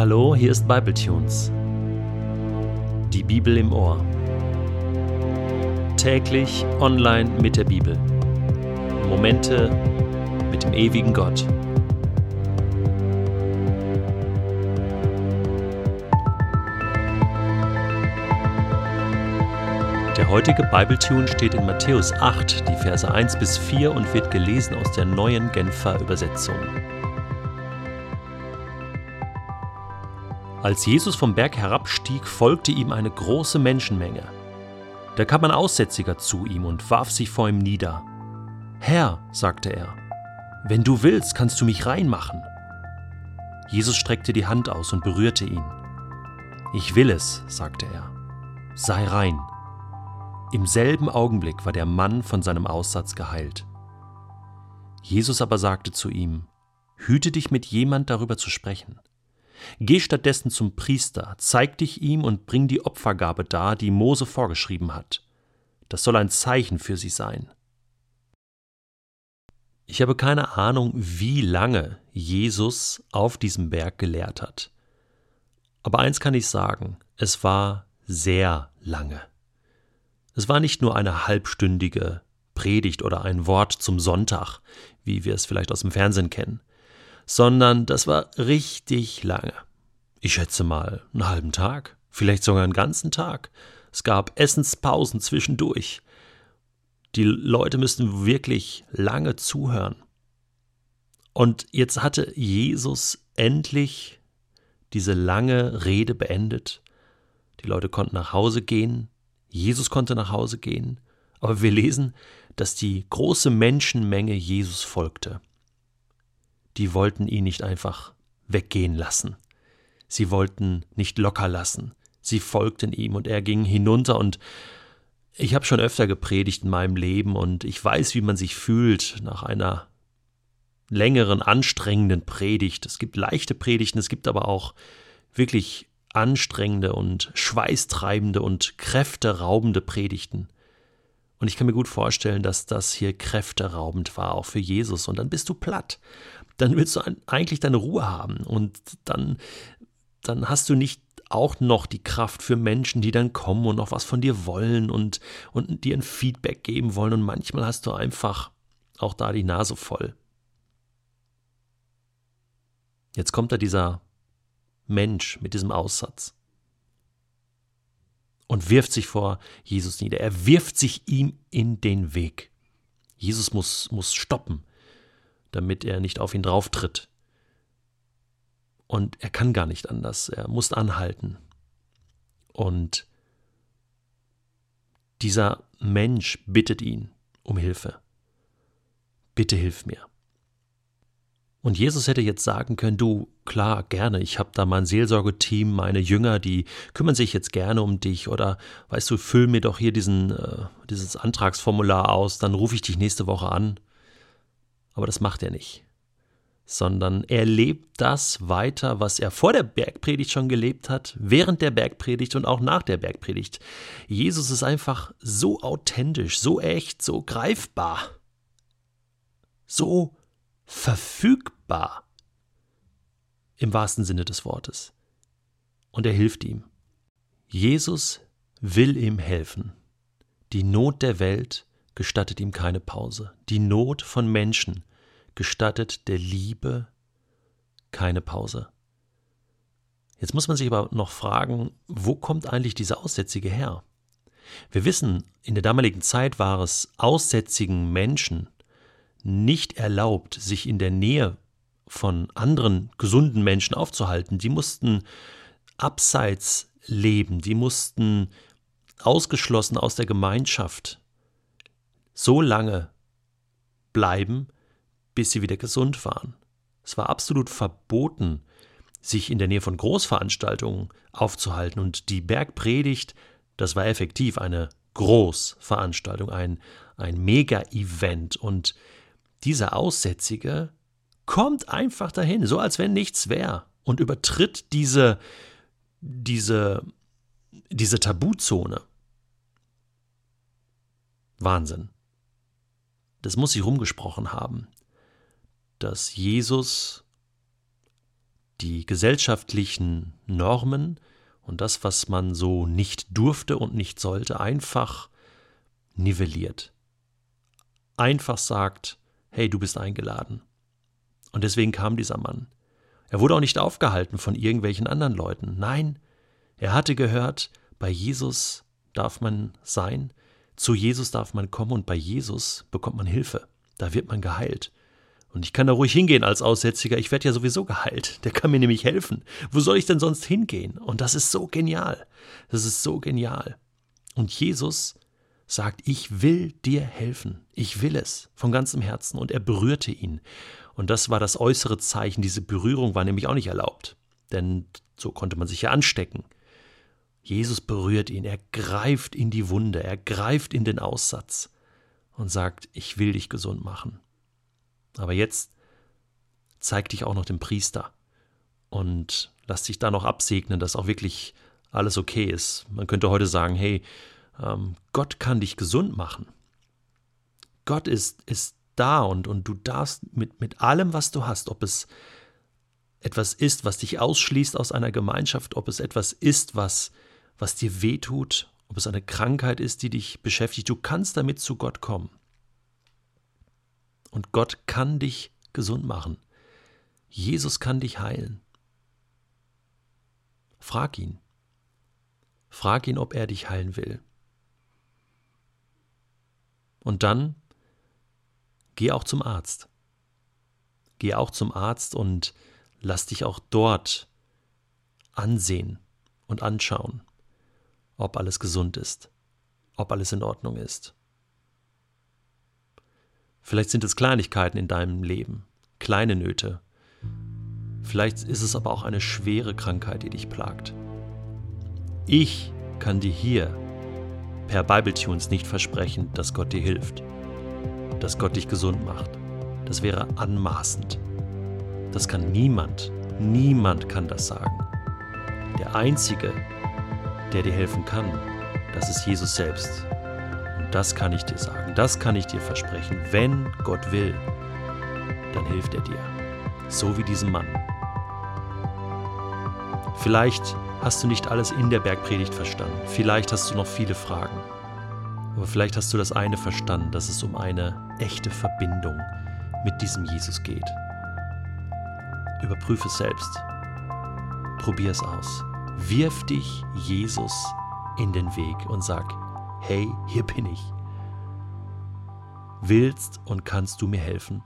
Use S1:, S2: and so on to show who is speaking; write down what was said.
S1: Hallo, hier ist Bibletunes. Die Bibel im Ohr. Täglich online mit der Bibel. Momente mit dem ewigen Gott. Der heutige Bibletune steht in Matthäus 8, die Verse 1 bis 4 und wird gelesen aus der neuen Genfer Übersetzung. Als Jesus vom Berg herabstieg, folgte ihm eine große Menschenmenge. Da kam ein Aussätziger zu ihm und warf sich vor ihm nieder. Herr, sagte er, wenn du willst, kannst du mich reinmachen. Jesus streckte die Hand aus und berührte ihn. Ich will es, sagte er, sei rein. Im selben Augenblick war der Mann von seinem Aussatz geheilt. Jesus aber sagte zu ihm, Hüte dich mit jemand darüber zu sprechen. Geh stattdessen zum Priester, zeig dich ihm und bring die Opfergabe dar, die Mose vorgeschrieben hat. Das soll ein Zeichen für sie sein. Ich habe keine Ahnung, wie lange Jesus auf diesem Berg gelehrt hat. Aber eins kann ich sagen, es war sehr lange. Es war nicht nur eine halbstündige Predigt oder ein Wort zum Sonntag, wie wir es vielleicht aus dem Fernsehen kennen sondern das war richtig lange. Ich schätze mal einen halben Tag, vielleicht sogar einen ganzen Tag. Es gab Essenspausen zwischendurch. Die Leute müssten wirklich lange zuhören. Und jetzt hatte Jesus endlich diese lange Rede beendet. Die Leute konnten nach Hause gehen, Jesus konnte nach Hause gehen, aber wir lesen, dass die große Menschenmenge Jesus folgte die wollten ihn nicht einfach weggehen lassen. Sie wollten nicht locker lassen. Sie folgten ihm und er ging hinunter und ich habe schon öfter gepredigt in meinem Leben und ich weiß, wie man sich fühlt nach einer längeren, anstrengenden Predigt. Es gibt leichte Predigten, es gibt aber auch wirklich anstrengende und schweißtreibende und kräfteraubende Predigten. Und ich kann mir gut vorstellen, dass das hier kräfteraubend war, auch für Jesus. Und dann bist du platt. Dann willst du eigentlich deine Ruhe haben. Und dann, dann hast du nicht auch noch die Kraft für Menschen, die dann kommen und noch was von dir wollen und, und dir ein Feedback geben wollen. Und manchmal hast du einfach auch da die Nase voll. Jetzt kommt da dieser Mensch mit diesem Aussatz und wirft sich vor Jesus nieder. Er wirft sich ihm in den Weg. Jesus muss, muss stoppen, damit er nicht auf ihn drauftritt. Und er kann gar nicht anders. Er muss anhalten. Und dieser Mensch bittet ihn um Hilfe. Bitte hilf mir. Und Jesus hätte jetzt sagen können, du, klar, gerne, ich habe da mein Seelsorgeteam, meine Jünger, die kümmern sich jetzt gerne um dich oder weißt du, füll mir doch hier diesen, äh, dieses Antragsformular aus, dann rufe ich dich nächste Woche an. Aber das macht er nicht. Sondern er lebt das weiter, was er vor der Bergpredigt schon gelebt hat, während der Bergpredigt und auch nach der Bergpredigt. Jesus ist einfach so authentisch, so echt, so greifbar, so verfügbar im wahrsten Sinne des Wortes. Und er hilft ihm. Jesus will ihm helfen. Die Not der Welt gestattet ihm keine Pause. Die Not von Menschen gestattet der Liebe keine Pause. Jetzt muss man sich aber noch fragen, wo kommt eigentlich dieser Aussätzige her? Wir wissen, in der damaligen Zeit war es aussätzigen Menschen nicht erlaubt, sich in der Nähe von anderen gesunden Menschen aufzuhalten. Die mussten abseits leben, die mussten ausgeschlossen aus der Gemeinschaft so lange bleiben, bis sie wieder gesund waren. Es war absolut verboten, sich in der Nähe von Großveranstaltungen aufzuhalten. Und die Bergpredigt, das war effektiv eine Großveranstaltung, ein, ein Mega-Event. Und dieser Aussätzige kommt einfach dahin, so als wenn nichts wäre, und übertritt diese, diese, diese Tabuzone. Wahnsinn. Das muss sich rumgesprochen haben, dass Jesus die gesellschaftlichen Normen und das, was man so nicht durfte und nicht sollte, einfach nivelliert. Einfach sagt, hey, du bist eingeladen. Und deswegen kam dieser Mann. Er wurde auch nicht aufgehalten von irgendwelchen anderen Leuten. Nein, er hatte gehört, bei Jesus darf man sein, zu Jesus darf man kommen und bei Jesus bekommt man Hilfe. Da wird man geheilt. Und ich kann da ruhig hingehen als Aussätziger, ich werde ja sowieso geheilt. Der kann mir nämlich helfen. Wo soll ich denn sonst hingehen? Und das ist so genial. Das ist so genial. Und Jesus sagt, ich will dir helfen. Ich will es von ganzem Herzen. Und er berührte ihn. Und das war das äußere Zeichen. Diese Berührung war nämlich auch nicht erlaubt. Denn so konnte man sich ja anstecken. Jesus berührt ihn, er greift in die Wunde, er greift in den Aussatz und sagt, ich will dich gesund machen. Aber jetzt zeig dich auch noch dem Priester und lass dich da noch absegnen, dass auch wirklich alles okay ist. Man könnte heute sagen, hey, ähm, Gott kann dich gesund machen. Gott ist, ist da und, und du darfst mit, mit allem, was du hast, ob es etwas ist, was dich ausschließt aus einer Gemeinschaft, ob es etwas ist, was was dir wehtut, ob es eine Krankheit ist, die dich beschäftigt. Du kannst damit zu Gott kommen. Und Gott kann dich gesund machen. Jesus kann dich heilen. Frag ihn. Frag ihn, ob er dich heilen will. Und dann geh auch zum Arzt. Geh auch zum Arzt und lass dich auch dort ansehen und anschauen ob alles gesund ist, ob alles in Ordnung ist. Vielleicht sind es Kleinigkeiten in deinem Leben, kleine Nöte. Vielleicht ist es aber auch eine schwere Krankheit, die dich plagt. Ich kann dir hier per Bibletunes nicht versprechen, dass Gott dir hilft, dass Gott dich gesund macht. Das wäre anmaßend. Das kann niemand, niemand kann das sagen. Der Einzige, der dir helfen kann, das ist Jesus selbst. Und das kann ich dir sagen, das kann ich dir versprechen. Wenn Gott will, dann hilft er dir. So wie diesem Mann. Vielleicht hast du nicht alles in der Bergpredigt verstanden. Vielleicht hast du noch viele Fragen. Aber vielleicht hast du das eine verstanden, dass es um eine echte Verbindung mit diesem Jesus geht. Überprüfe es selbst. Probier es aus. Wirf dich Jesus in den Weg und sag, hey, hier bin ich. Willst und kannst du mir helfen?